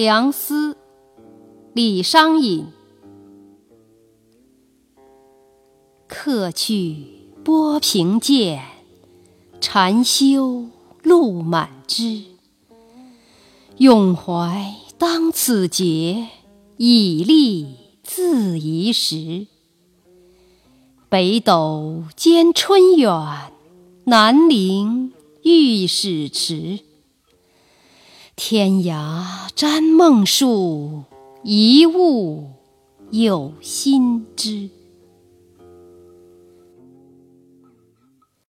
梁思，李商隐。客去波平见，禅修路满枝。永怀当此节，以立自宜时。北斗兼春远，南陵欲始迟。天涯沾梦树，一物有心知。